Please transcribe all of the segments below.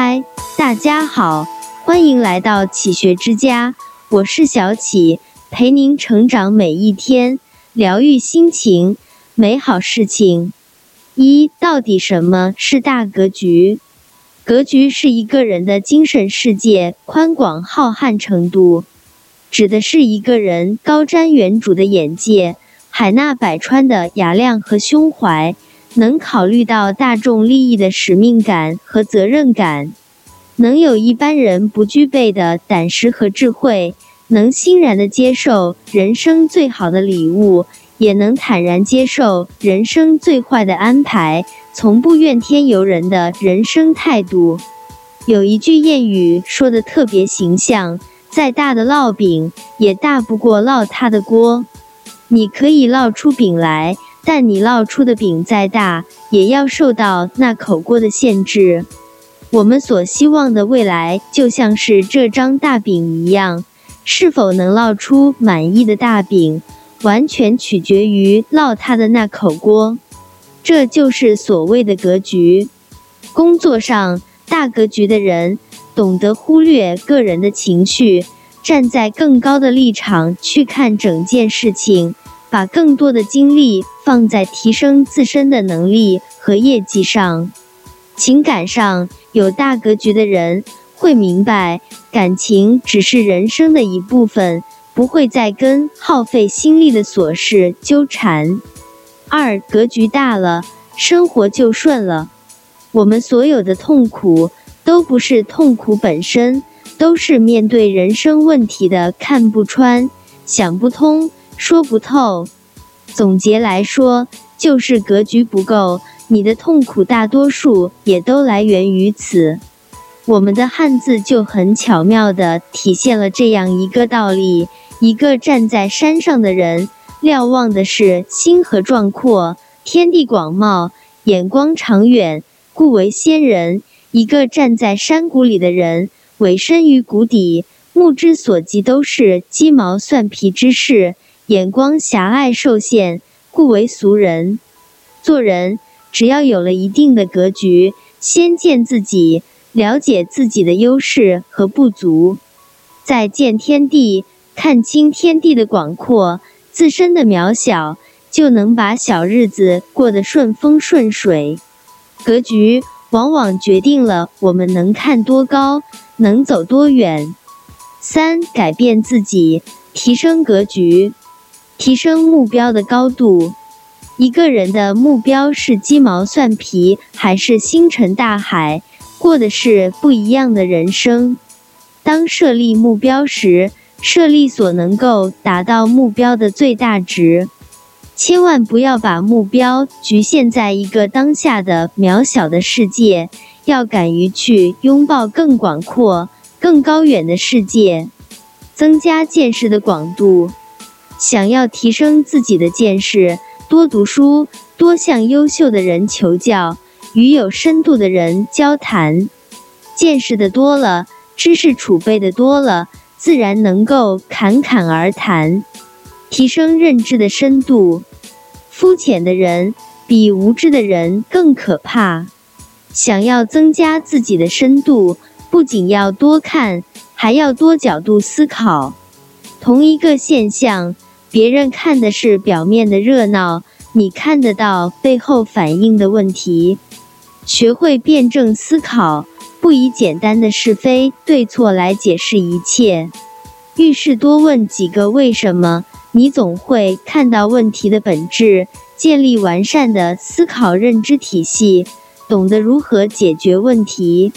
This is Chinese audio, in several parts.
嗨，大家好，欢迎来到启学之家，我是小启，陪您成长每一天，疗愈心情，美好事情。一，到底什么是大格局？格局是一个人的精神世界宽广浩瀚程度，指的是一个人高瞻远瞩的眼界，海纳百川的雅量和胸怀。能考虑到大众利益的使命感和责任感，能有一般人不具备的胆识和智慧，能欣然的接受人生最好的礼物，也能坦然接受人生最坏的安排，从不怨天尤人的人生态度。有一句谚语说的特别形象：再大的烙饼，也大不过烙它的锅。你可以烙出饼来。但你烙出的饼再大，也要受到那口锅的限制。我们所希望的未来，就像是这张大饼一样，是否能烙出满意的大饼，完全取决于烙它的那口锅。这就是所谓的格局。工作上，大格局的人懂得忽略个人的情绪，站在更高的立场去看整件事情。把更多的精力放在提升自身的能力和业绩上。情感上有大格局的人会明白，感情只是人生的一部分，不会再跟耗费心力的琐事纠缠。二格局大了，生活就顺了。我们所有的痛苦都不是痛苦本身，都是面对人生问题的看不穿、想不通。说不透，总结来说就是格局不够。你的痛苦大多数也都来源于此。我们的汉字就很巧妙地体现了这样一个道理：一个站在山上的人，瞭望的是星河壮阔、天地广袤，眼光长远，故为仙人；一个站在山谷里的人，委身于谷底，目之所及都是鸡毛蒜皮之事。眼光狭隘受限，故为俗人。做人只要有了一定的格局，先见自己，了解自己的优势和不足，再见天地，看清天地的广阔，自身的渺小，就能把小日子过得顺风顺水。格局往往决定了我们能看多高，能走多远。三、改变自己，提升格局。提升目标的高度。一个人的目标是鸡毛蒜皮，还是星辰大海，过的是不一样的人生。当设立目标时，设立所能够达到目标的最大值，千万不要把目标局限在一个当下的渺小的世界，要敢于去拥抱更广阔、更高远的世界，增加见识的广度。想要提升自己的见识，多读书，多向优秀的人求教，与有深度的人交谈。见识的多了，知识储备的多了，自然能够侃侃而谈，提升认知的深度。肤浅的人比无知的人更可怕。想要增加自己的深度，不仅要多看，还要多角度思考。同一个现象。别人看的是表面的热闹，你看得到背后反映的问题。学会辩证思考，不以简单的是非对错来解释一切。遇事多问几个为什么，你总会看到问题的本质。建立完善的思考认知体系，懂得如何解决问题。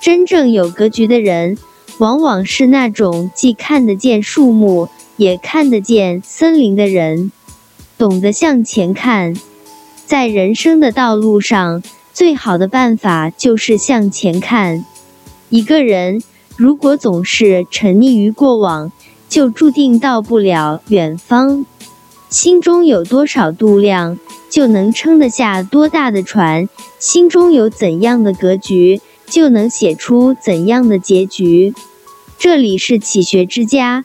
真正有格局的人，往往是那种既看得见树木。也看得见森林的人，懂得向前看。在人生的道路上，最好的办法就是向前看。一个人如果总是沉溺于过往，就注定到不了远方。心中有多少度量，就能撑得下多大的船；心中有怎样的格局，就能写出怎样的结局。这里是启学之家。